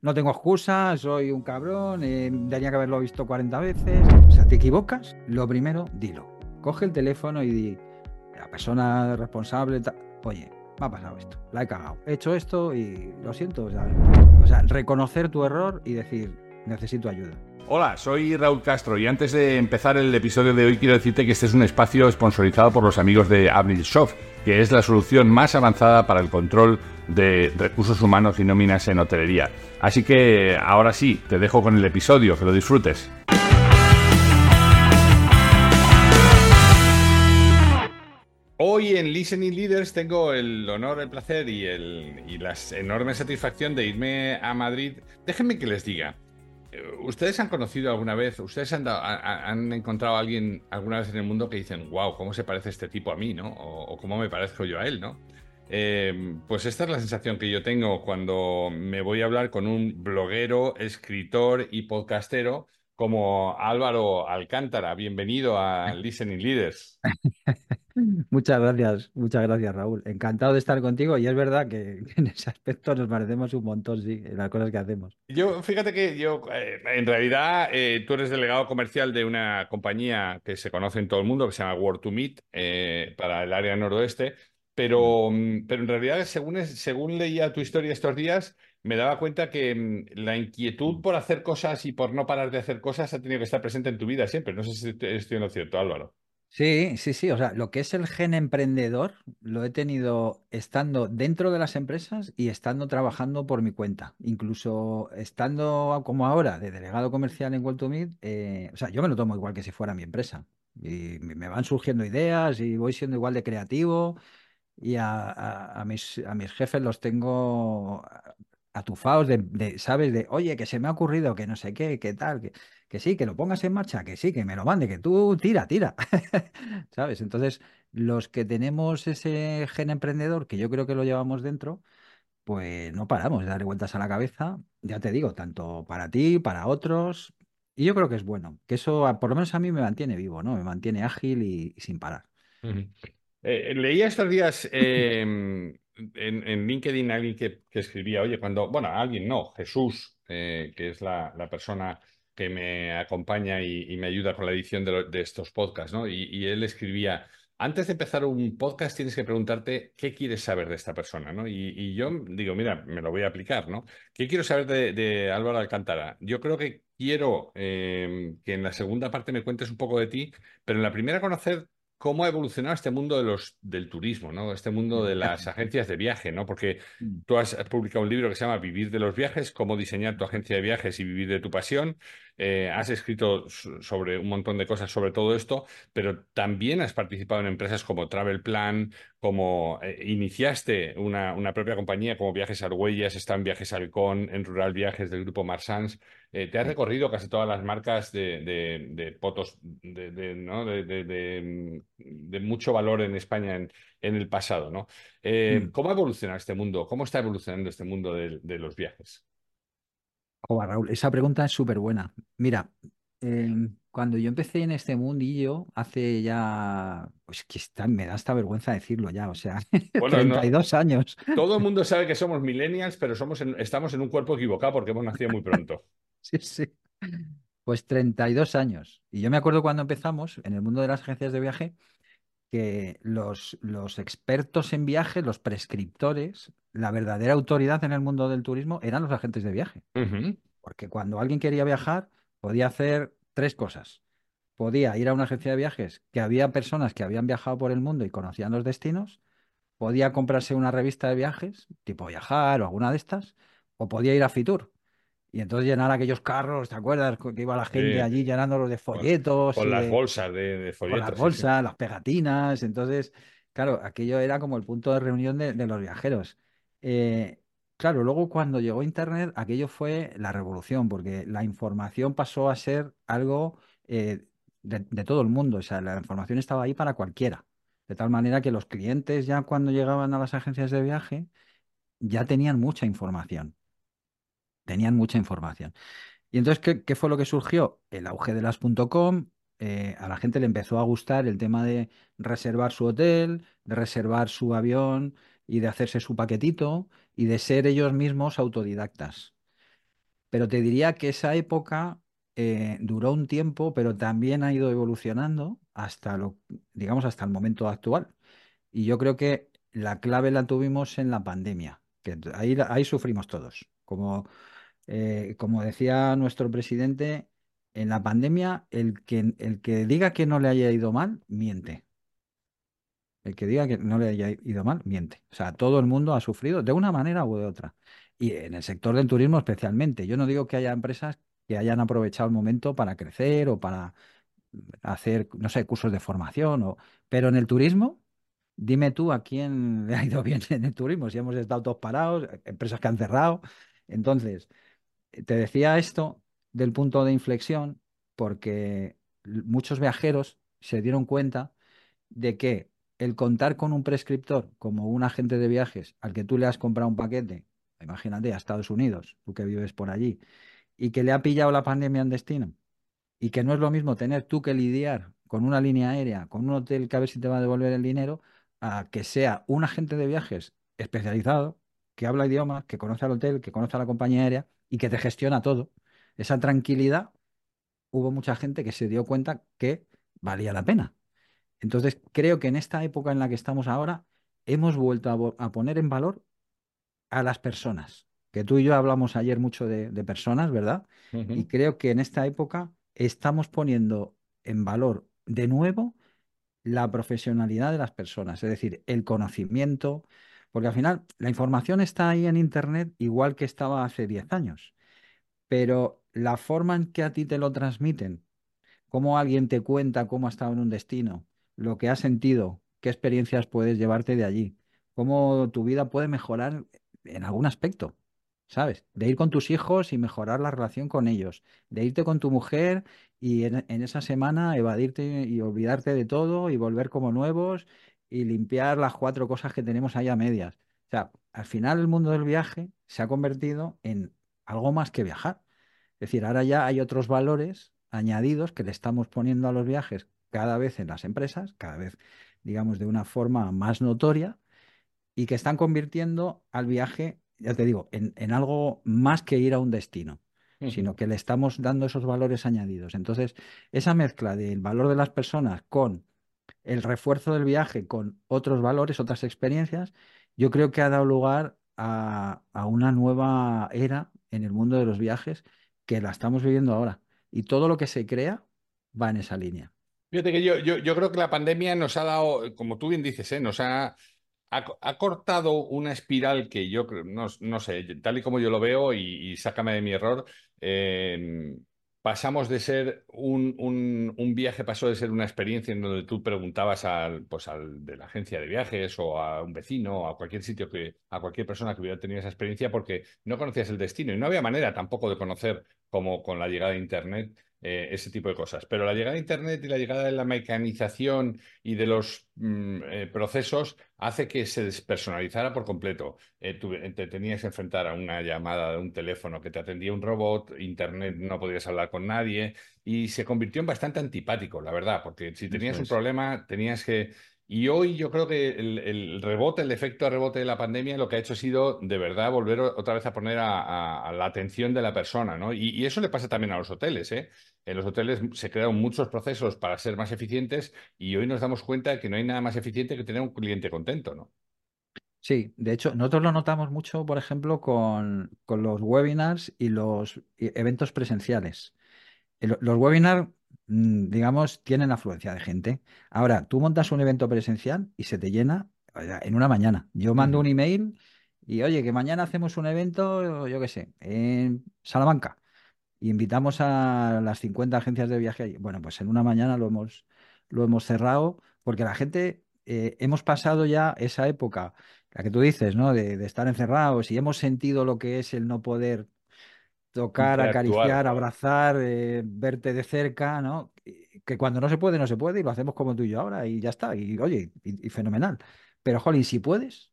no tengo excusa, soy un cabrón, eh, tenía que haberlo visto 40 veces. O sea, te equivocas, lo primero, dilo. Coge el teléfono y di, la persona responsable, oye, me ha pasado esto, la he cagado, he hecho esto y lo siento. O sea, reconocer tu error y decir, necesito ayuda. Hola, soy Raúl Castro y antes de empezar el episodio de hoy quiero decirte que este es un espacio sponsorizado por los amigos de Soft, que es la solución más avanzada para el control de recursos humanos y nóminas en hotelería. Así que ahora sí, te dejo con el episodio, que lo disfrutes. Hoy en Listening Leaders tengo el honor, el placer y, y la enorme satisfacción de irme a Madrid. Déjenme que les diga, ¿ustedes han conocido alguna vez, ustedes han, encontrado a alguien alguna vez en el mundo que dicen, wow, ¿cómo se parece este tipo a mí, ¿no? O, cómo me parezco yo a él, ¿no? Eh, pues esta es la sensación que yo tengo cuando me voy a hablar con un bloguero, escritor y podcastero como Álvaro Alcántara. Bienvenido a Listening Leaders. Muchas gracias, muchas gracias, Raúl. Encantado de estar contigo y es verdad que, en ese aspecto nos parecemos un montón, sí, en las cosas que hacemos. Yo, fíjate que yo, eh, en realidad, eh, tú eres delegado comercial de una compañía que se conoce en todo el mundo, que se llama World to Meet, eh, para el área noroeste, pero, mm, pero en realidad, según, según leía tu historia estos días, me daba cuenta que mm, la inquietud por hacer cosas y por no parar de hacer cosas ha tenido que estar presente en tu vida siempre. No sé si estoy en lo cierto, Álvaro. Sí, sí, sí. O sea, lo que es el gen emprendedor lo he tenido estando dentro de las empresas y estando trabajando por mi cuenta. Incluso estando como ahora de delegado comercial en World eh, o sea, yo me lo tomo igual que si fuera mi empresa. Y me van surgiendo ideas y voy siendo igual de creativo y a, mis, a mis jefes los tengo atufados de, ¿sabes? De, oye, que se me ha ocurrido, que no sé qué, qué tal, que, que sí, que lo pongas en marcha, que sí, que me lo mande, que tú tira, tira, ¿sabes? Entonces, los que tenemos ese gen emprendedor, que yo creo que lo llevamos dentro, pues no paramos de darle vueltas a la cabeza, ya te digo, tanto para ti, para otros, y yo creo que es bueno, que eso por lo menos a mí me mantiene vivo, ¿no? Me mantiene ágil y, sin parar. Eh, leía estos días em, en, LinkedIn alguien que, escribía, oye, cuando, bueno, alguien no, Jesús, eh, que es la, persona que me acompaña y, me ayuda con la edición de, estos podcasts, ¿no? Y, él escribía, antes de empezar un podcast tienes que preguntarte qué quieres saber de esta persona, ¿no? Y, yo digo, mira, me lo voy a aplicar, ¿no? ¿Qué quiero saber de, Álvaro Alcántara? Yo creo que quiero eh, que en la segunda parte me cuentes un poco de ti, pero en la primera conocer cómo ha evolucionado este mundo de los, del turismo, ¿no? Este mundo de las agencias de viaje, ¿no? Porque mm. tú has, publicado un libro que se llama Vivir de los viajes, cómo diseñar tu agencia de viajes y vivir de tu pasión. Eh, has escrito sobre un montón de cosas sobre todo esto, pero también has participado en empresas como Travel Plan, como eh, iniciaste una, una, propia compañía como Viajes Argüellas, está en Viajes Halcón, en Rural Viajes del grupo Marsans. Eh, te has recorrido casi todas las marcas de, de, de, de, mucho valor en España en, en el pasado. ¿no? Mm. ¿Cómo ha evolucionado este mundo? ¿Cómo está evolucionando este mundo de los viajes? Oh, Raúl, esa pregunta es súper buena. Mira, em, cuando yo empecé en este mundillo, hace ya, pues que está, me da hasta vergüenza decirlo ya, o sea, 32 años. Todo el mundo sabe que somos millennials, pero somos estamos en un cuerpo equivocado porque hemos nacido muy pronto. sí, sí. Pues 32 años. Y yo me acuerdo cuando empezamos en el mundo de las agencias de viaje, que los, los expertos en viaje, los prescriptores, la verdadera autoridad en el mundo del turismo eran los agentes de viaje. Porque cuando alguien quería viajar, podía hacer tres cosas. Podía ir a una agencia de viajes que había personas que habían viajado por el mundo y conocían los destinos. Podía comprarse una revista de viajes, tipo Viajar o alguna de estas. O podía ir a Fitur, y entonces llenar aquellos carros, ¿te acuerdas? Que iba la gente allí llenándolos de folletos. Con, las bolsas de, folletos. Con las bolsas, las pegatinas. Entonces, claro, aquello era como el punto de reunión de, los viajeros. Eh, claro, luego cuando llegó Internet, aquello fue la revolución, porque la información pasó a ser algo eh, de, de todo el mundo. O sea, la información estaba ahí para cualquiera. De tal manera que los clientes ya cuando llegaban a las agencias de viaje ya tenían mucha información tenían mucha información. Y entonces, ¿qué, fue lo que surgió? El auge de las .com, eh, a la gente le empezó a gustar el tema de reservar su hotel, de reservar su avión y de hacerse su paquetito y de ser ellos mismos autodidactas. Pero te diría que esa época eh, duró un tiempo, pero también ha ido evolucionando hasta lo, digamos, hasta el momento actual. Y yo creo que la clave la tuvimos en la pandemia, que ahí, ahí sufrimos todos. Como, eh, como decía nuestro presidente, en la pandemia el que, el que diga que no le haya ido mal, miente. El que diga que no le haya ido mal, miente. O sea, todo el mundo ha sufrido de una manera u de otra. Y en el sector del turismo especialmente. Yo no digo que haya empresas que hayan aprovechado el momento para crecer o para hacer, no sé, cursos de formación, pero en el turismo, dime tú a quién le ha ido bien en el turismo, si hemos estado todos parados, empresas que han cerrado. Entonces, te decía esto del punto de inflexión porque muchos viajeros se dieron cuenta de que el contar con un prescriptor como un agente de viajes al que tú le has comprado un paquete, imagínate, a Estados Unidos, tú que vives por allí, y que le ha pillado la pandemia en destino, y que no es lo mismo tener tú que lidiar con una línea aérea, con un hotel que a ver si te va a devolver el dinero, a que sea un agente de viajes especializado, que habla idiomas, que conoce al hotel, que conoce a la compañía aérea y que te gestiona todo. Esa tranquilidad, hubo mucha gente que se dio cuenta que valía la pena. Entonces, creo que en esta época en la que estamos ahora, hemos vuelto a, poner en valor a las personas. Que tú y yo hablamos ayer mucho de, de personas, ¿verdad? Y creo que en esta época estamos poniendo en valor de nuevo la profesionalidad de las personas, es decir, el conocimiento, porque al final la información está ahí en Internet igual que estaba hace 10 años, pero la forma en que a ti te lo transmiten cómo alguien te cuenta cómo ha estado en un destino, lo que ha sentido, qué experiencias puedes llevarte de allí, cómo tu vida puede mejorar en algún aspecto, ¿sabes? De ir con tus hijos y mejorar la relación con ellos, de irte con tu mujer y en esa semana evadirte y olvidarte de todo y volver como nuevos y limpiar las cuatro cosas que tenemos ahí a medias. O sea, al final el mundo del viaje se ha convertido en algo más que viajar. Es decir, ahora ya hay otros valores añadidos que le estamos poniendo a los viajes cada vez en las empresas, cada vez, digamos, de una forma más notoria y que están convirtiendo al viaje, ya te digo, en, en algo más que ir a un destino, sino que le estamos dando esos valores añadidos. Entonces, esa mezcla del valor de las personas con el refuerzo del viaje con otros valores, otras experiencias, yo creo que ha dado lugar a, una nueva era en el mundo de los viajes que la estamos viviendo ahora. Y todo lo que se crea va en esa línea. Fíjate que yo, creo que la pandemia nos ha dado, como tú bien dices, ¿eh? nos ha, ha, cortado una espiral que yo creo, no, sé, tal y como yo lo veo, y, y sácame de mi error, eh, pasamos de ser un, un, viaje, pasó de ser una experiencia en donde tú preguntabas al, pues al de la agencia de viajes o a un vecino o a cualquier sitio que, a cualquier persona que hubiera tenido esa experiencia porque no conocías el destino y no había manera tampoco de conocer como con la llegada de Internet eh, ese tipo de cosas. Pero la llegada de Internet y la llegada de la mecanización y de los mm, eh, procesos hace que se despersonalizara por completo. Eh, tú, te tenías que enfrentar a una llamada de un teléfono que te atendía un robot, Internet no podías hablar con nadie y se convirtió en bastante antipático, la verdad, porque si tenías un problema tenías que... Y hoy yo creo que el, rebote, el efecto de rebote de la pandemia, lo que ha hecho ha sido de verdad volver otra vez a poner a, la atención de la persona, ¿no? Y, eso le pasa también a los hoteles, ¿eh? En los hoteles se crearon muchos procesos para ser más eficientes y hoy nos damos cuenta de que no hay nada más eficiente que tener un cliente contento, ¿no? Sí, de hecho, nosotros lo notamos mucho, por ejemplo, con, con los webinars y los eventos presenciales. Los webinars, digamos, tienen afluencia de gente. Ahora, tú montas un evento presencial y se te llena en una mañana. Yo mando un email y, oye, que mañana hacemos un evento, yo qué sé, en Salamanca. Y invitamos a las 50 agencias de viaje. Bueno, pues en una mañana lo hemos, lo hemos cerrado porque la gente, eh, hemos pasado ya esa época, la que tú dices, ¿no? De, de estar encerrados y hemos sentido lo que es el no poder tocar, acariciar, abrazar, eh, verte de cerca, ¿no? Que cuando no se puede, no se puede y lo hacemos como tú y yo ahora y ya está. Y oye, y, y fenomenal. Pero, jolín, si puedes,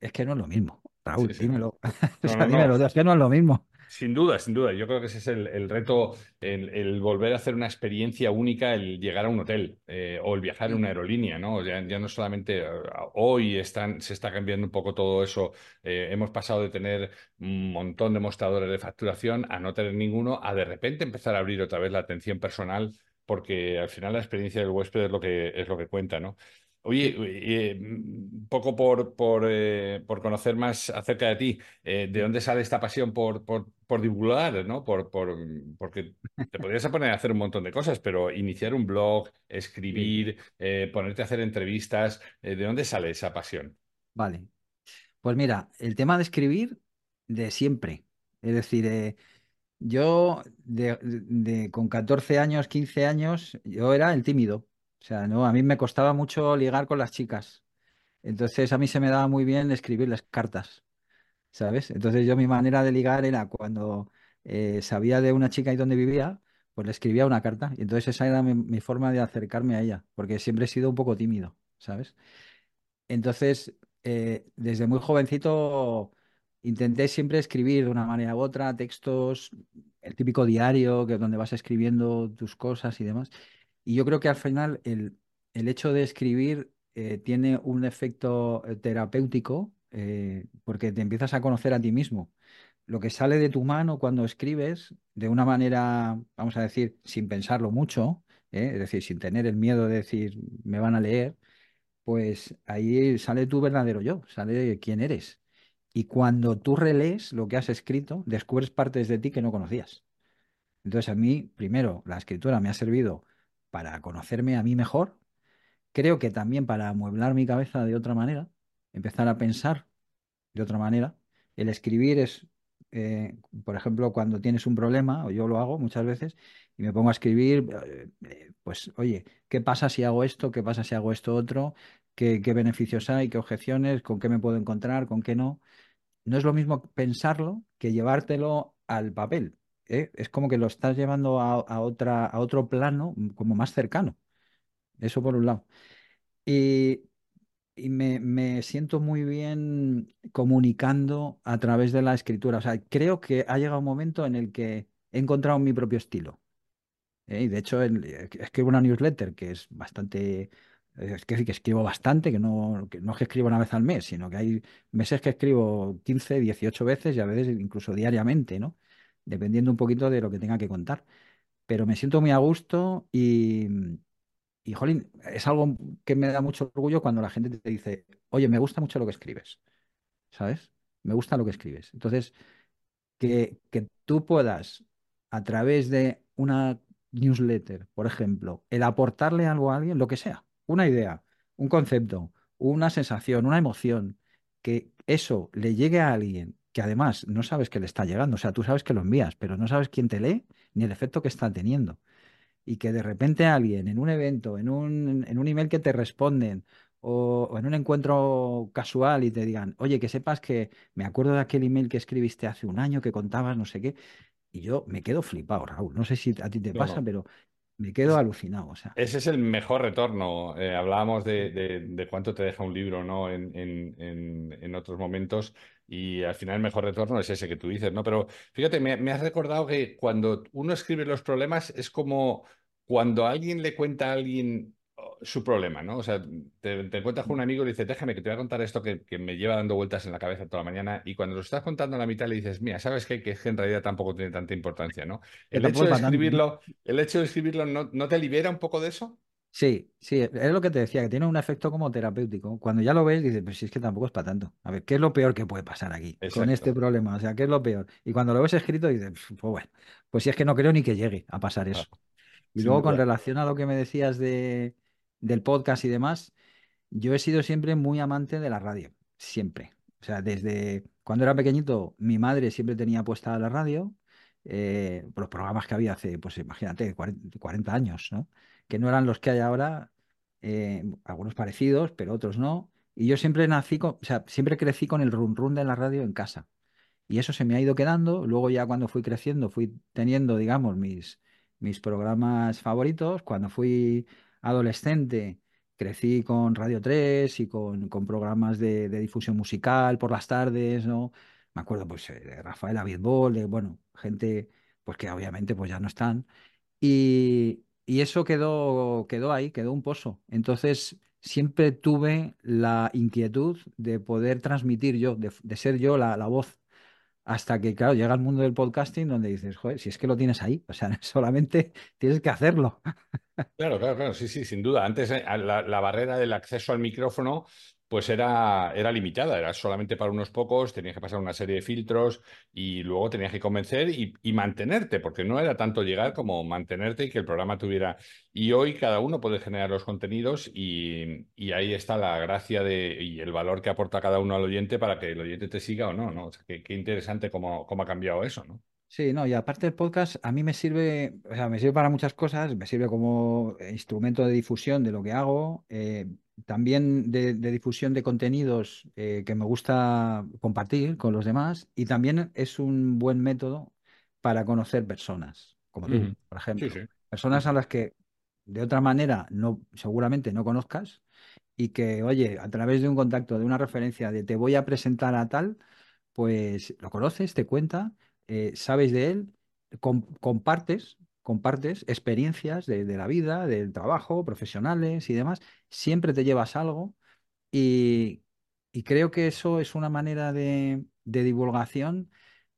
es que no es lo mismo. Raúl, sí. dímelo. No, sea, dímelo, no. es que no es lo mismo. Sin duda, sin duda. Yo creo que ese es el, el reto, el, el volver a hacer una experiencia única, el llegar a un hotel eh, o el viajar en una aerolínea, ¿no? Ya, ya no solamente eh, hoy están, se está cambiando un poco todo eso. Eh, hemos pasado de tener un montón de mostradores de facturación a no tener ninguno, a de repente empezar a abrir otra vez la atención personal, porque al final la experiencia del huésped es lo que, es lo que cuenta, ¿no? Oye, eh, un poco por, por, eh, por conocer más acerca de ti, eh, ¿de dónde sale esta pasión por, por, por divulgar, ¿no? Por, por, porque te podrías poner a hacer un montón de cosas, pero iniciar un blog, escribir, ponerte a hacer entrevistas, ¿de dónde sale esa pasión? Vale. Pues mira, el tema de escribir de siempre. Es decir, yo de, de- con 14 años, 15 años, yo era el tímido. O sea, no, a mí me costaba mucho ligar con las chicas. Entonces a mí se me daba muy bien escribirles cartas. ¿sabes? Entonces yo mi manera de ligar era cuando eh, sabía de una chica y dónde vivía, pues le escribía una carta. Y entonces esa era mi, forma de acercarme a ella, porque siempre he sido un poco tímido, ¿sabes? Entonces, eh, desde muy jovencito intenté siempre escribir de una manera u otra, textos, el típico diario que donde vas escribiendo tus cosas y demás. Y yo creo que al final el, el hecho de escribir eh, tiene un efecto eh, terapéutico eh, porque te empiezas a conocer a ti mismo. Lo que sale de tu mano cuando escribes, de una manera, vamos a decir, sin pensarlo mucho. Es decir, sin tener el miedo de decir, me van a leer pues ahí sale tu verdadero yo, sale quién eres. Y cuando tú relees lo que has escrito, descubres partes de ti que no conocías. Entonces a mí, primero, la escritura me ha servido para conocerme a mí mejor, creo que también para amueblar mi cabeza de otra manera, empezar a pensar de otra manera. El escribir es, eh, por ejemplo, cuando tienes un problema, o yo lo hago muchas veces, y me pongo a escribir, eh, eh, pues, oye, ¿qué pasa si hago esto? ¿Qué pasa si hago esto otro? ¿Qué, qué beneficios hay? ¿Qué objeciones? ¿Con qué me puedo encontrar? ¿Con qué no? No es lo mismo pensarlo que llevártelo al papel. ¿Eh? Es como que lo estás llevando a, a otra, a otro plano, mm, como más cercano. Eso por un lado. Y y me, me siento muy bien comunicando a través de la escritura. O sea, creo que ha llegado un momento en el que he encontrado mi propio estilo. ¿eh? Y de hecho, el- eh, escribo una newsletter que es bastante, es que, que escribo bastante, que no, que no es que escribo una vez al mes, sino que hay meses que escribo 15 18 veces y a veces incluso diariamente, ¿no? Dependiendo un poquito de lo que tenga que contar. Pero me siento muy a gusto y, y, jolín, es algo que me da mucho orgullo cuando la gente te dice, oye, me gusta mucho lo que escribes, ¿sabes? Me gusta lo que escribes. Entonces, que, que tú puedas, a través de una newsletter, por ejemplo, el aportarle algo a alguien, lo que sea, una idea, un concepto, una sensación, una emoción, que eso le llegue a alguien que además no sabes que le está llegando, o sea, tú sabes que lo envías, pero no sabes quién te lee ni el efecto que está teniendo y que de repente alguien en un evento, en un, en un email que te responden o, o en un encuentro casual y te digan, oye, que sepas que me acuerdo de aquel email que escribiste hace un año que contabas no sé qué, y yo me quedo flipado, Raúl. No sé si a ti te No, pasa, no. pero me quedo alucinado, o sea. Ese es el mejor retorno. Eh, hablábamos de, de- de cuánto te deja un libro, ¿no? En, en- en- otros momentos. Y al final el mejor retorno es ese que tú dices, ¿no? Pero fíjate, me, me has recordado que cuando uno escribe los problemas es como cuando alguien le cuenta a alguien su problema, ¿no? O sea, te, te encuentras con un amigo y le dices, déjame que te voy a contar esto que, que me lleva dando vueltas en la cabeza toda la mañana. Y cuando lo estás contando a la mitad le dices, mira, ¿sabes qué? Que que en realidad tampoco tiene tanta importancia, ¿no? El hecho de escribirlo ¿El hecho de escribirlo no, no te libera un poco de eso? Sí, sí, es lo que te decía, que tiene un efecto como terapéutico. Cuando ya lo ves, dices, pues si es que tampoco es para tanto. A ver, ¿qué es lo peor que puede pasar aquí con este problema? O sea, ¿qué es lo peor? Y cuando lo ves escrito, dices, pues bueno, pues si es que no creo ni que llegue a pasar Ah, eso. Y luego con relación a lo que me decías de, del podcast y demás, yo he sido siempre muy amante de la radio, siempre. O sea, desde cuando era pequeñito, mi madre siempre tenía puesta la radio, eh, los programas que había hace, pues imagínate, 40, 40 años, ¿no? Que no eran los que hay ahora, eh, algunos parecidos, pero otros no. Y yo siempre nací con, o sea, siempre crecí con el run run de la radio en casa. Y eso se me ha ido quedando. Luego ya cuando fui creciendo, fui teniendo, digamos, mis, mis programas favoritos. Cuando fui adolescente, crecí con Radio 3 y con, con programas de, de difusión musical por las tardes, ¿no? Me acuerdo, pues, eh, de Rafael Abitbol, de, bueno, gente, pues que obviamente pues ya no están. Y, y eso quedó, quedó ahí, quedó un pozo. Entonces, siempre tuve la inquietud de poder transmitir yo, de, de ser yo la, la voz. Hasta que, claro, llega el mundo del podcasting donde dices, joder, si es que lo tienes ahí, o sea, solamente tienes que hacerlo. Claro, claro, claro, sí, sí, sin duda. Antes eh, la, la barrera del acceso al micrófono pues era, era limitada, era solamente para unos pocos, tenías que pasar una serie de filtros y luego tenías que convencer y, mantenerte, porque no era tanto llegar como mantenerte y que el programa tuviera... Y hoy cada uno puede generar los contenidos y, y ahí está la gracia de, y el valor que aporta cada uno al oyente para que el oyente te siga o no, ¿no? O sea, qué interesante cómo, cómo ha cambiado eso, ¿no? Sí, no, y aparte el podcast a mí me sirve, o sea, me sirve para muchas cosas, me sirve como instrumento de difusión de lo que hago, eh, también de, de difusión de contenidos eh, que me gusta compartir con los demás y también es un buen método para conocer personas, como tú, por Sí, ejemplo, sí. personas a las que de otra manera no, seguramente no conozcas y que, oye, a través de un contacto, de una referencia, de te voy a presentar a tal, pues lo conoces, te cuenta, eh, sabes de él, com- compartes, compartes experiencias de, la vida, del trabajo, profesionales y demás, siempre te llevas algo y, creo que eso es una manera de, de divulgación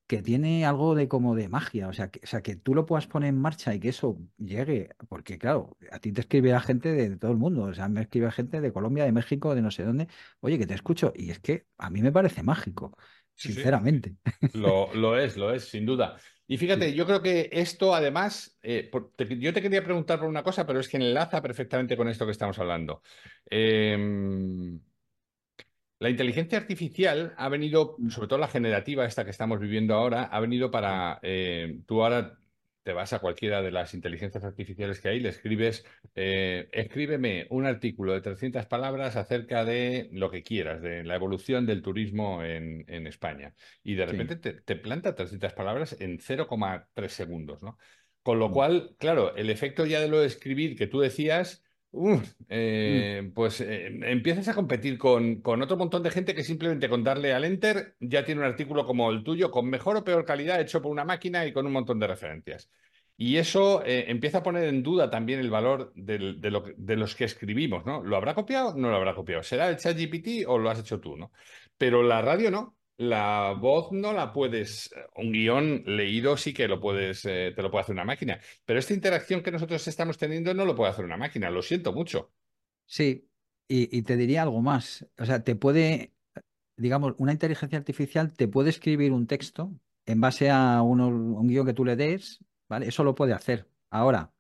que tiene algo de como de magia, o sea, que, o sea, que tú lo puedas poner en marcha y que eso llegue, porque claro, a ti te escribe la gente de, de todo el mundo, o sea, me escribe gente de Colombia, de México, de no sé dónde, oye, que te escucho, y es que a mí me parece mágico, Sí, sí. sinceramente. Lo, lo es, lo es, sin duda. Y Sí. fíjate, yo creo que esto además, eh, por- te- yo te quería preguntar por una cosa, pero es que enlaza perfectamente con esto que estamos hablando. Em, la inteligencia artificial ha venido, Mm, sobre todo la generativa, esta que estamos viviendo ahora, ha venido para, eh, tú ahora te vas a cualquiera de las inteligencias artificiales que hay, le escribes, eh, escríbeme un artículo de 300 palabras acerca de lo que quieras, de la evolución del turismo en, en España. Y de sí, repente te, te planta 300 palabras en 0,3 segundos, ¿no? Con lo mm, cual, claro, el efecto ya de lo de escribir que tú decías Mm, eh, pues eh, empiezas a competir con, con otro montón de gente que simplemente con darle al enter ya tiene un artículo como el tuyo, con mejor o peor calidad, hecho por una máquina y con un montón de referencias. Y eso eh, empieza a poner en duda también el valor del- de, lo de los que escribimos, ¿no? ¿Lo habrá copiado? No lo habrá copiado. ¿Será el ChatGPT o lo has hecho tú, ¿no? Pero la radio no. La voz no la puedes, un guion leído sí que lo puedes, eh, te lo puede hacer una máquina. Pero esta interacción que nosotros estamos teniendo no lo puede hacer una máquina, lo siento mucho. sí, y, te diría algo más, o sea, te puede, digamos, una inteligencia artificial te puede escribir un texto en base a un guion que tú le des, ¿vale? Eso lo puede hacer. Ahora,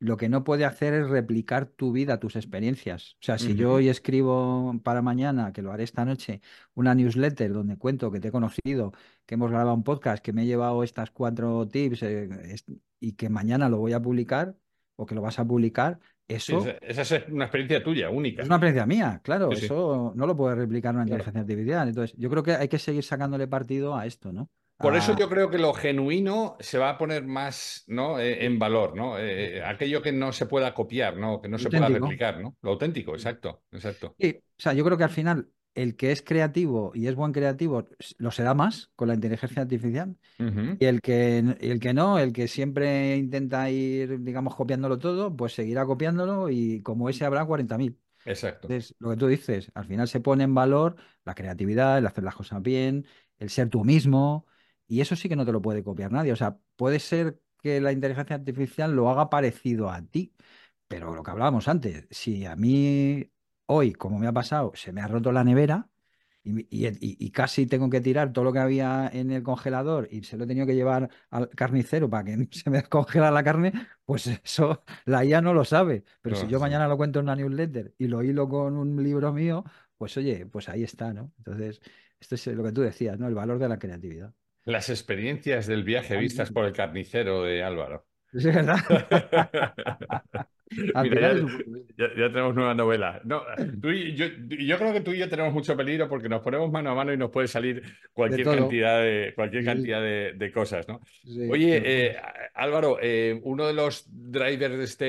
Lo que no puede hacer es replicar tu vida, tus experiencias. O sea, si yo hoy escribo para mañana, que lo haré esta noche, una newsletter donde cuento que te he conocido, que hemos grabado un podcast, que me he llevado estas cuatro tips eh, es- y que mañana lo voy a publicar o que lo vas a publicar, Sí, esa, eso esa es una experiencia tuya, es única. una experiencia mía, claro, Sí, sí. eso no lo puede replicar una Claro. inteligencia artificial. Entonces, yo creo que hay que seguir sacándole partido a esto, ¿no? Por eso A yo creo que lo genuino se va a poner más, ¿no? eh, en valor, ¿no? Eh, aquello que no se pueda copiar, ¿no? Que no se pueda replicar, ¿no? Lo auténtico, exacto, exacto. Sí, o sea, yo creo que al final el que es creativo y es buen creativo lo será más con la inteligencia artificial y el que, el que no, el que siempre intenta ir, digamos, copiándolo todo, pues seguirá copiándolo y como ese habrá 40.000. Exacto. Entonces, lo que tú dices, al final se pone en valor la creatividad, el hacer las cosas bien, el ser tú mismo, y eso sí que no te lo puede copiar nadie. O sea, puede ser que la inteligencia artificial lo haga parecido a ti, pero lo que hablábamos antes, si a mí hoy, como me ha pasado, se me ha roto la nevera y, y- y- y casi tengo que tirar todo lo que había en el congelador y se lo he tenido que llevar al carnicero para que se me descongela la carne, pues eso la IA no lo sabe. Pero si yo sí. mañana lo cuento en una newsletter y lo hilo con un libro mío, pues oye, pues ahí está, ¿no? Entonces, esto es lo que tú decías, ¿no? El valor de la creatividad. Las experiencias del viaje vistas por el carnicero de Álvaro. Es verdad. Mira, ya, tenemos nueva novela. No, tú y yo, yo creo que tú y yo tenemos mucho peligro porque nos ponemos mano a mano y nos puede salir cualquier cantidad de, cualquier Sí, cantidad de, de cosas, ¿no? sí, Oye, eh, Álvaro, eh, uno de los drivers de este,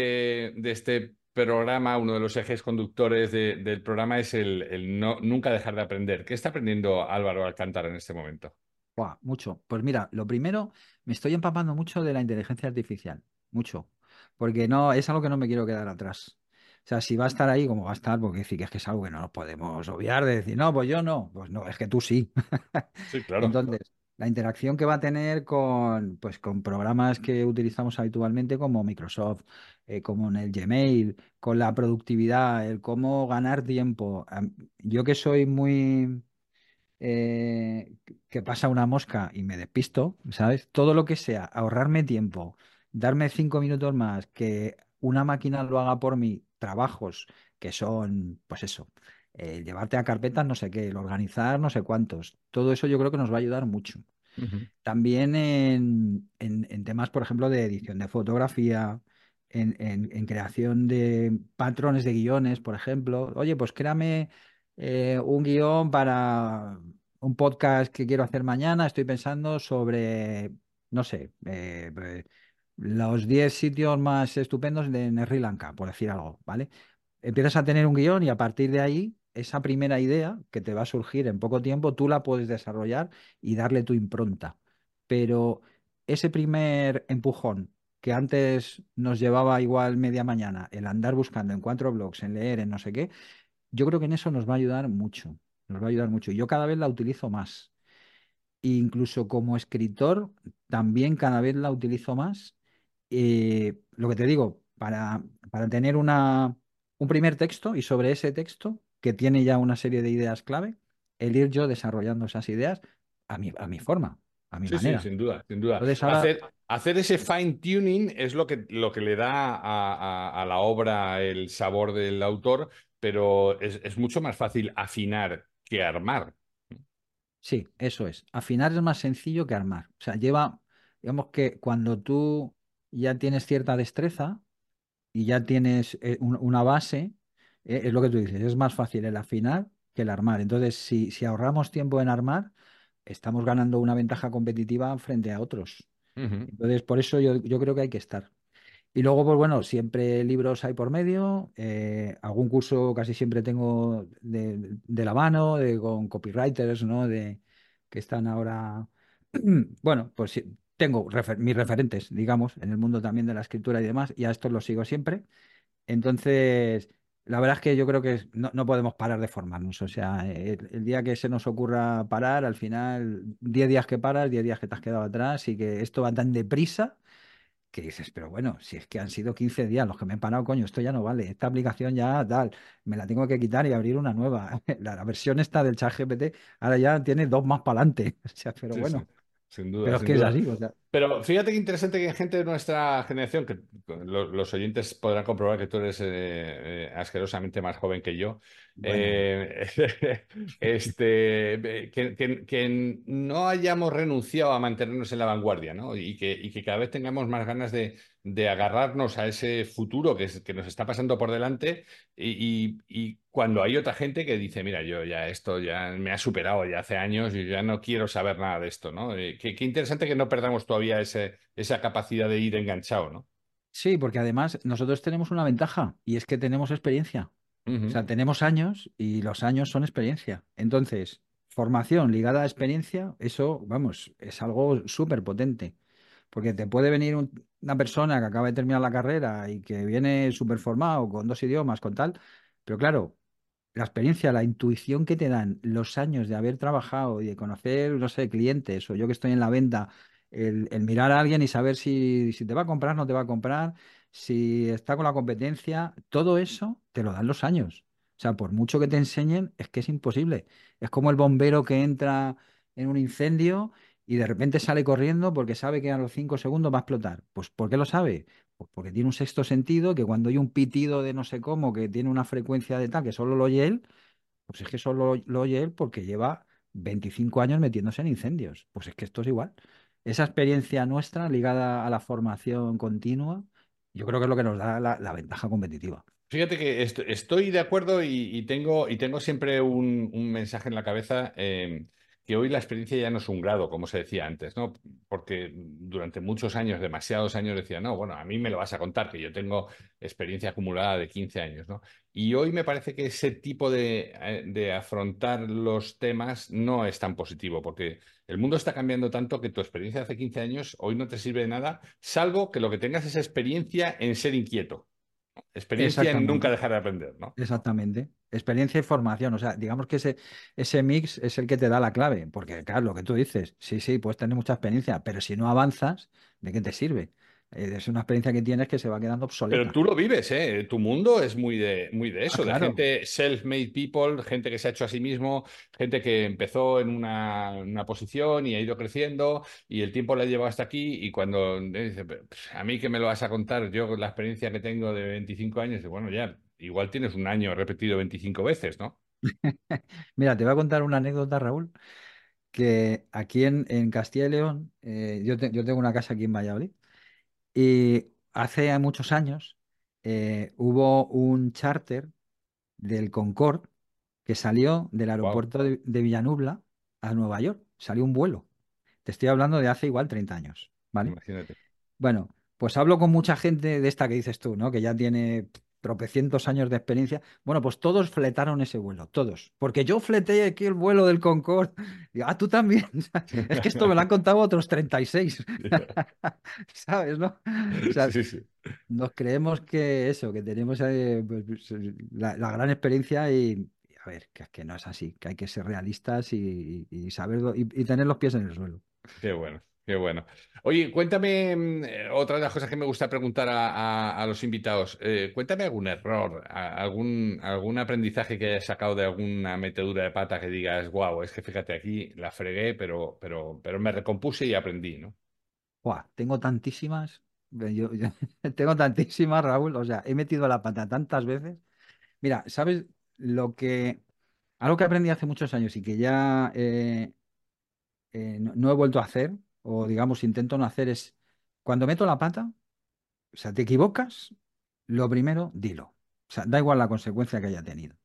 de este programa, uno de los ejes conductores de- del programa es el, el no, nunca dejar de aprender. ¿Qué está aprendiendo Álvaro Alcántara en este momento? Buah, mucho. Pues mira, lo primero, me estoy empapando mucho de la inteligencia artificial. Mucho. Porque no, es algo que no me quiero quedar atrás. O sea, si va a estar ahí, como va a estar, porque sí que es que es algo que no nos podemos obviar de decir, no, pues yo no. Pues no, es que tú sí. Sí, claro. Entonces, la interacción que va a tener con, pues, con programas que utilizamos habitualmente como Microsoft, eh, como en el Gmail, con la productividad, el cómo ganar tiempo. Yo que soy muy eh, que pasa una mosca y me despisto, ¿sabes? Todo lo que sea, ahorrarme tiempo, darme cinco minutos más, que una máquina lo haga por mí, trabajos que son, pues eso, eh, llevarte a carpetas, no sé qué, el organizar, no sé cuántos. Todo eso yo creo que nos va a ayudar mucho. También en, en- en temas, por ejemplo, de edición de fotografía, en, en- en creación de patrones de guiones, por ejemplo. Oye, pues créame eh, un guion para un podcast que quiero hacer mañana. Estoy pensando sobre, no sé, eh, los 10 sitios más estupendos de Sri Lanka, por decir algo, ¿vale? Empiezas a tener un guion y a partir de ahí, esa primera idea que te va a surgir en poco tiempo, tú la puedes desarrollar y darle tu impronta. Pero ese primer empujón que antes nos llevaba igual media mañana, el andar buscando en cuatro blogs, en leer, en no sé qué, yo creo que en eso nos va a ayudar mucho. Nos va a ayudar mucho. Yo cada vez la utilizo más. E incluso como escritor, también cada vez la utilizo más. Eh, lo que te digo, para, para tener una, un primer texto y sobre ese texto, que tiene ya una serie de ideas clave, el ir yo desarrollando esas ideas a mi, a mi forma, a mi Sí, sí, manera. sin duda, sin duda. Entonces ahora, Hacer, hacer ese fine tuning es lo que, lo que le da a, a- a la obra el sabor del autor, pero es, es mucho más fácil afinar que armar. sí, eso es. Afinar es más sencillo que armar. O sea, lleva, digamos que cuando tú ya tienes cierta destreza, y ya tienes eh, un- una base, eh, es lo que tú dices, es más fácil el afinar que el armar. Entonces, si, si ahorramos tiempo en armar, estamos ganando una ventaja competitiva frente a otros. Entonces, por eso yo, yo creo que hay que estar. Y luego, pues bueno, siempre libros hay por medio, eh, algún curso casi siempre tengo de, de la mano, de, con copywriters, ¿no? De, que están ahora, bueno, pues tengo mis referentes, digamos, en el mundo también de la escritura y demás, y a estos los sigo siempre. Entonces, la verdad es que yo creo que no, no podemos parar de formarnos. O sea, el, el día que se nos ocurra parar, al final, 10 días que paras, 10 días que te has quedado atrás y que esto va tan deprisa que dices, pero bueno, si es que han sido 15 días los que me he parado, coño, esto ya no vale, esta aplicación ya tal, me la tengo que quitar y abrir una nueva. La, la versión esta del chat GPT ahora ya tiene dos más para adelante. O sea, pero Sí, sí, bueno, sin duda, pero es sin que es duda. así, o sea, Pero fíjate qué interesante que hay gente de nuestra generación, que lo- los oyentes podrán comprobar que tú eres eh, eh, asquerosamente más joven que yo, bueno, eh, este, que, que- que no hayamos renunciado a mantenernos en la vanguardia, ¿no? Y que, y que cada vez tengamos más ganas de, de agarrarnos a ese futuro que, es- que nos está pasando por delante y, y- y cuando hay otra gente que dice, mira, yo ya esto ya me ha superado ya hace años y ya no quiero saber nada de esto, ¿no? Eh, qué, qué interesante que no perdamos todavía ese, esa capacidad de ir enganchado, ¿no? sí, porque además nosotros tenemos una ventaja y es que tenemos experiencia. O sea, tenemos años y los años son experiencia. Entonces, formación ligada a experiencia, eso, vamos, es algo súper potente. Porque te puede venir un- una persona que acaba de terminar la carrera y que viene súper formado, con dos idiomas, con tal. Pero claro, la experiencia, la intuición que te dan los años de haber trabajado y de conocer, no sé, clientes o yo que estoy en la venta, el, el mirar a alguien y saber si, si te va a comprar, no te va a comprar, si está con la competencia, todo eso te lo dan los años. O sea, por mucho que te enseñen, es que es imposible. Es como el bombero que entra en un incendio y de repente sale corriendo porque sabe que a los cinco segundos va a explotar. Pues ¿por qué lo sabe? Pues porque tiene un sexto sentido que cuando hay un pitido de no sé cómo, que tiene una frecuencia de tal, que solo lo oye él, pues es que solo lo oye él porque lleva 25 años metiéndose en incendios. Pues es que esto es igual. Esa experiencia nuestra ligada a la formación continua, yo creo que es lo que nos da la, ventaja competitiva. Fíjate que est- estoy de acuerdo y, tengo, y tengo siempre un, un mensaje en la cabeza eh, que hoy la experiencia ya no es un grado, como se decía antes, ¿no? Porque durante muchos años, demasiados años, decía, no, bueno, a mí me lo vas a contar, que yo tengo experiencia acumulada de 15 años, ¿no? Y hoy me parece que ese tipo de, eh, de afrontar los temas no es tan positivo, porque el mundo está cambiando tanto que tu experiencia de hace 15 años hoy no te sirve de nada, salvo que lo que tengas es experiencia en ser inquieto. Experiencia en nunca dejar de aprender, ¿no? Exactamente. Experiencia y formación. O sea, digamos que ese, ese mix es el que te da la clave. Porque, claro, lo que tú dices, sí, sí, puedes tener mucha experiencia, pero si no avanzas, ¿de qué te sirve? Eh, es una experiencia que tienes que se va quedando obsoleta. Pero tú lo vives, ¿eh? Tu mundo es muy de, muy de ah, eso, de gente self-made people, gente que se ha hecho a sí mismo, gente que empezó en una, una, posición y ha ido creciendo y el tiempo le ha llevado hasta aquí y cuando dice, a mí que me lo vas a contar, yo con la experiencia que tengo de 25 años, bueno, ya, igual tienes un año repetido 25 veces, ¿no? Mira, te voy a contar una anécdota, Raúl, que aquí en, en Castilla y León, eh, yo, yo tengo una casa aquí en Valladolid y hace muchos años eh, hubo un charter del Concorde que salió del aeropuerto de, de, Villanubla a Nueva York. Salió un vuelo. Te estoy hablando de hace igual 30 años, ¿vale? Imagínate. Bueno, pues hablo con mucha gente de esta que dices tú, ¿no? Que ya tiene tropecientos años de experiencia. Bueno, pues todos fletaron ese vuelo, todos. Porque yo fleté aquí el vuelo del Concorde. Digo, ah, tú también. es que esto me lo han contado otros 36. ¿Sabes, no? O sea, sí, sí. Nos creemos que eso, que tenemos eh, pues, pues, la, gran experiencia y, a ver, que, que no es así, que hay que ser realistas y, y saber y tener los pies en el suelo. Qué bueno. Qué bueno. Oye, cuéntame mm, eh, otra de las cosas que me gusta preguntar a, los invitados. Eh, cuéntame algún error, algún, algún aprendizaje que hayas sacado de alguna metedura de pata que digas, wow, es que fíjate aquí, la fregué, pero, pero, pero me recompuse y aprendí, ¿no? tengo tantísimas, tengo tantísimas, Raúl. O sea, he metido la pata tantas veces. Mira, ¿sabes lo que... Algo que aprendí hace muchos años y que ya eh, no he vuelto a hacer o digamos intento no hacer es, cuando meto la pata, o sea, te equivocas, lo primero, dilo. O sea, da igual la consecuencia que haya tenido.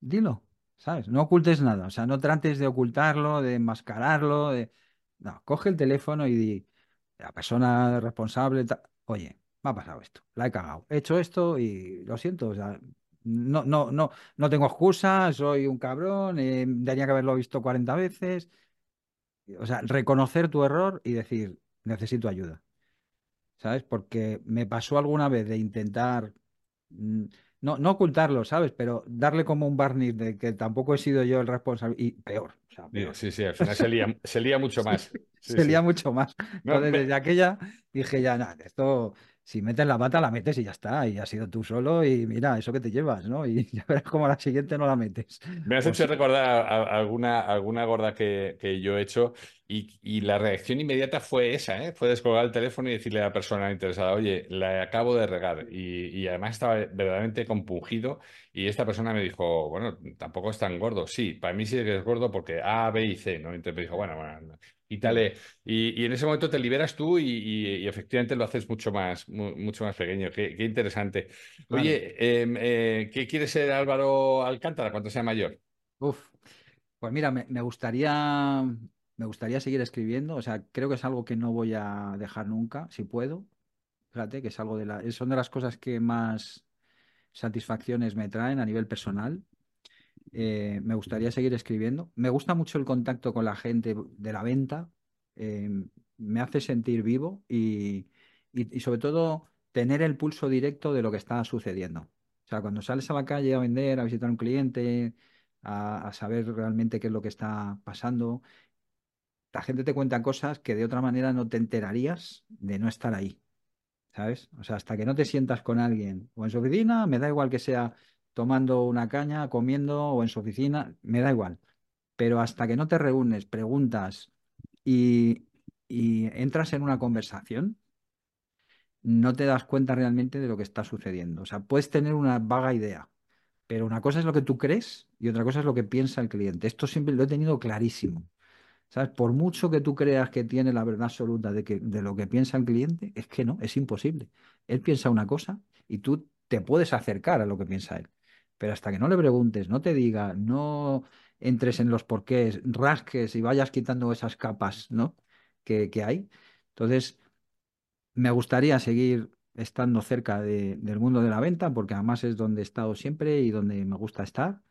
Dilo, ¿sabes? No ocultes nada, o sea, no trates de ocultarlo, de enmascararlo, de... No, coge el teléfono y di, la persona responsable, oye, me ha pasado esto, la he cagado, he hecho esto y lo siento, o sea, no, no, no, no tengo excusa, soy un cabrón, eh, tenía que haberlo visto 40 veces, o sea, reconocer tu error y decir, necesito ayuda. ¿Sabes? Porque me pasó alguna vez de intentar, mm, no, no ocultarlo, ¿sabes? Pero darle como un barniz de que tampoco he sido yo el responsable y peor. Sí, sí, al final se lía, mucho más. se lía mucho más. Entonces, desde aquella dije ya, nada, esto si metes la pata, la metes y ya está. Y has sido tú solo y mira, eso que te llevas, ¿no? Y ya verás cómo la siguiente no la metes. Me has hecho recordar alguna, alguna gorda que, yo he hecho y, la reacción inmediata fue esa, ¿eh? Fue descolgar el teléfono y decirle a la persona interesada, oye, la acabo de regar. Y, además estaba verdaderamente compungido y esta persona me dijo, bueno, tampoco es tan gordo. Sí, para mí sí que es gordo porque A, B y C, ¿no? Entonces me dijo, bueno, bueno, y tal. Y, en ese momento te liberas tú y, efectivamente lo haces mucho más, mucho más pequeño. Qué, interesante. Oye, em, eh, ¿qué quiere ser Álvaro Alcántara cuando sea mayor? Uf, pues mira, me, gustaría, me gustaría seguir escribiendo. O sea, creo que es algo que no voy a dejar nunca, si puedo. Fíjate que es algo de la, son de las cosas que más satisfacciones me traen a nivel personal. Eh, me gustaría seguir escribiendo. Me gusta mucho el contacto con la gente de la venta. Eh, me hace sentir vivo y, sobre todo tener el pulso directo de lo que está sucediendo. O sea, cuando sales a la calle a vender, a visitar a un cliente, a, saber realmente qué es lo que está pasando, la gente te cuenta cosas que de otra manera no te enterarías de no estar ahí. ¿Sabes? O sea, hasta que no te sientas con alguien o en su oficina, me da igual que sea tomando una caña, comiendo o en su oficina, me da igual. Pero hasta que no te reúnes, preguntas y, entras en una conversación, no te das cuenta realmente de lo que está sucediendo. O sea, puedes tener una vaga idea, pero una cosa es lo que tú crees y otra cosa es lo que piensa el cliente. Esto siempre lo he tenido clarísimo. ¿Sabes? Por mucho que tú creas que tiene la verdad absoluta de, que, de lo que piensa el cliente, es que no, es imposible. Él piensa una cosa y tú te puedes acercar a lo que piensa él. Pero hasta que no le preguntes, no te diga, no entres en los porqués, rasques y vayas quitando esas capas, ¿no? que, que hay. Entonces, me gustaría seguir estando cerca de- del mundo de la venta, porque además es donde he estado siempre y donde me gusta estar.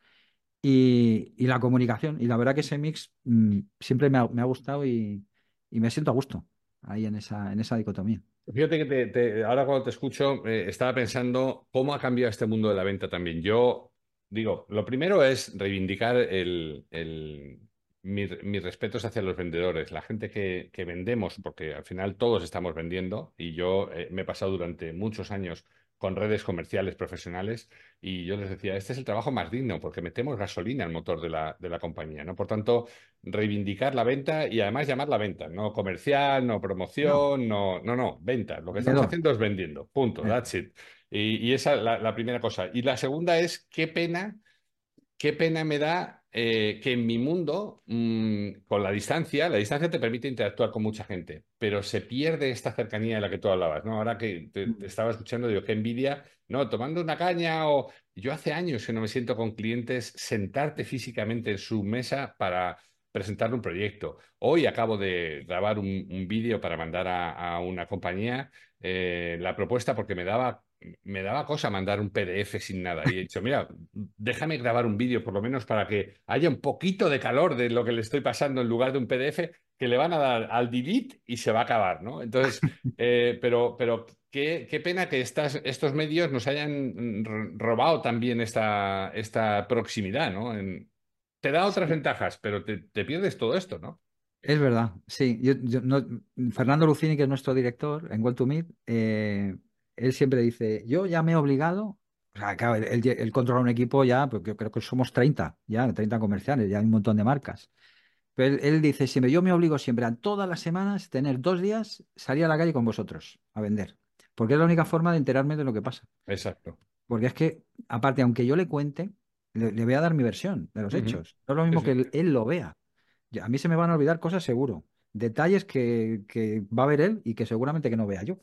Y, y la comunicación. Y la verdad que ese mix mm, siempre me ha, me ha gustado y, y me siento a gusto ahí en esa, en esa dicotomía. Fíjate que te- ahora cuando te escucho, eh, estaba pensando cómo ha cambiado este mundo de la venta también. Yo digo, lo primero es reivindicar el, el- mi- mis respetos hacia los vendedores, la gente que, que vendemos, porque al final todos estamos vendiendo y yo eh, me he pasado durante muchos años con redes comerciales profesionales y yo les decía, este es el trabajo más digno porque metemos gasolina al motor de la, de la compañía, ¿no? Por tanto, reivindicar la venta y además llamarla venta, no comercial, no promoción, no, no, no, venta. Lo que estamos haciendo es vendiendo, punto, Eh, that's it. Y, y esa es la, la primera cosa. Y la segunda es, qué pena qué pena me da eh, que en mi mundo, mm, con la distancia, la distancia te permite interactuar con mucha gente, pero se pierde esta cercanía de la que tú hablabas, ¿no? Ahora que te, te estaba escuchando, digo, qué envidia, no, tomando una caña o... Yo hace años que no me siento con clientes sentarte físicamente en su mesa para presentarle un proyecto. Hoy acabo de grabar un, un vídeo para mandar a, a una compañía eh, la propuesta porque me daba me daba cosa mandar un PDF sin nada. Y he dicho, mira, déjame grabar un vídeo por lo menos para que haya un poquito de calor de lo que le estoy pasando en lugar de un PDF que le van a dar al delete y se va a acabar, ¿no? Entonces, eh, pero, pero qué, qué pena que estas, estos medios nos hayan robado también esta, esta proximidad, ¿no? En- te da otras ventajas, pero te, te pierdes todo esto, ¿no? es verdad. Sí, yo, yo no- Fernando Lucini, que es nuestro director en Well to Meet, eh, él siempre dice, yo ya me he obligado, o sea, claro, él, controla un equipo ya, porque yo creo que somos 30 ya, 30 comerciales, ya hay un montón de marcas. Pero él, él dice siempre, yo me obligo siempre a todas las semanas tener dos días, salir a la calle con vosotros a vender, porque es la única forma de enterarme de lo que pasa. Exacto. Porque es que, aparte, aunque yo le cuente, le, le voy a dar mi versión de los hechos. No es lo mismo sí. que él, él lo vea. A mí se me van a olvidar cosas seguro. Detalles que, que va a ver él y que seguramente que no vea yo.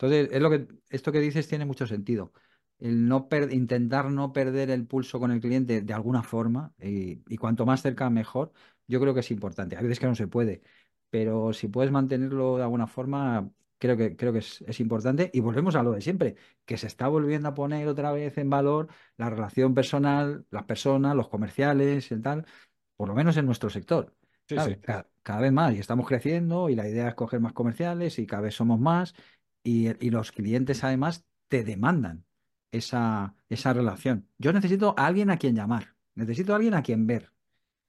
Entonces, es lo que, esto que dices tiene mucho sentido. El no per- intentar no perder el pulso con el cliente de alguna forma, y, y cuanto más cerca mejor, yo creo que es importante. A veces que no se puede, pero si puedes mantenerlo de alguna forma, creo que, creo que es, es importante. Y volvemos a lo de siempre, que se está volviendo a poner otra vez en valor la relación personal, las personas, los comerciales, y tal, por lo menos en nuestro sector. Sí, ¿sabes? sí. Ca- cada vez más y estamos creciendo y la idea es coger más comerciales y cada vez somos más y, y los clientes además te demandan esa, esa relación. Yo necesito a alguien a quien llamar, necesito a alguien a quien ver.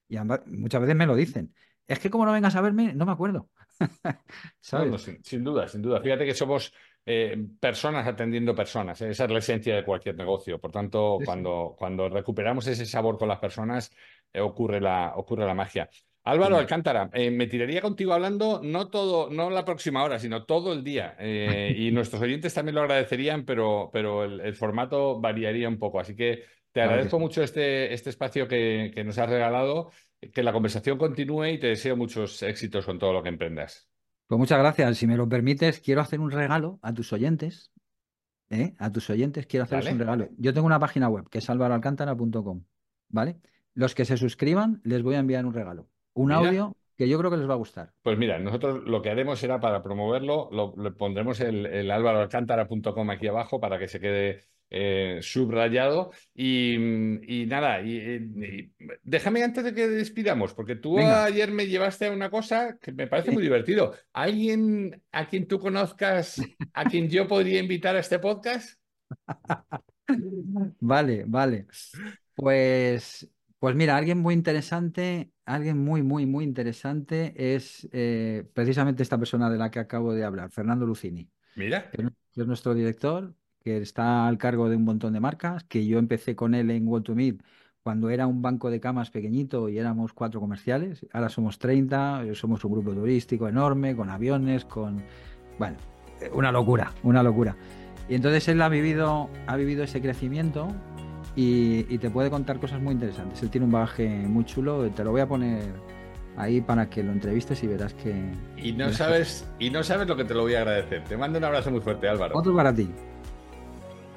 Y muchas veces me lo dicen. Es que como no vengas a verme, no me acuerdo. No, no, ¿Sabes? sin, sin duda, sin duda. Fíjate que somos eh, personas atendiendo personas. ¿eh? Esa es la esencia de cualquier negocio. Por tanto, Sí, sí. cuando, cuando recuperamos ese sabor con las personas, eh, ocurre la, ocurre la magia. Álvaro. Alcántara, eh, me tiraría contigo hablando no todo, no la próxima hora, sino todo el día. Eh, y nuestros oyentes también lo agradecerían, pero, pero el, el formato variaría un poco. Así que te agradezco mucho este, este espacio que, que nos has regalado, que la conversación continúe y te deseo muchos éxitos con todo lo que emprendas. Pues muchas gracias. Si me lo permites, quiero hacer un regalo a tus oyentes. ¿eh? A tus oyentes quiero hacerles un regalo. Yo tengo una página web que es alvaroalcántara.com, ¿vale? Los que se suscriban les voy a enviar un regalo. Un Mira. audio que yo creo que les va a gustar. Pues mira, nosotros lo que haremos será para promoverlo, lo, le pondremos el, el álvaroalcántara.com aquí abajo para que se quede eh, subrayado. Y, y nada, y, y- déjame antes de que despidamos, porque tú Venga. ayer me llevaste a una cosa que me parece muy divertido. ¿Alguien a quien tú conozcas, a quien yo podría invitar a este podcast? Vale, vale. Pues, pues mira, alguien muy interesante, alguien muy, muy, muy interesante es eh, precisamente esta persona de la que acabo de hablar, Fernando Lucini, Mira, que es nuestro director, que está al cargo de un montón de marcas, que yo empecé con él en What to Meet cuando era un banco de camas pequeñito y éramos cuatro comerciales. Ahora somos 30, eh, somos un grupo turístico enorme, con aviones, con... Bueno, eh, una locura, una locura. Y entonces él ha vivido, ha vivido ese crecimiento y, y te puede contar cosas muy interesantes. Él tiene un bagaje muy chulo, te lo voy a poner ahí para que lo entrevistes y verás que... y no verás que- sabes, y no sabes lo que te lo voy a agradecer. Te mando un abrazo muy fuerte, Álvaro. Otro para ti.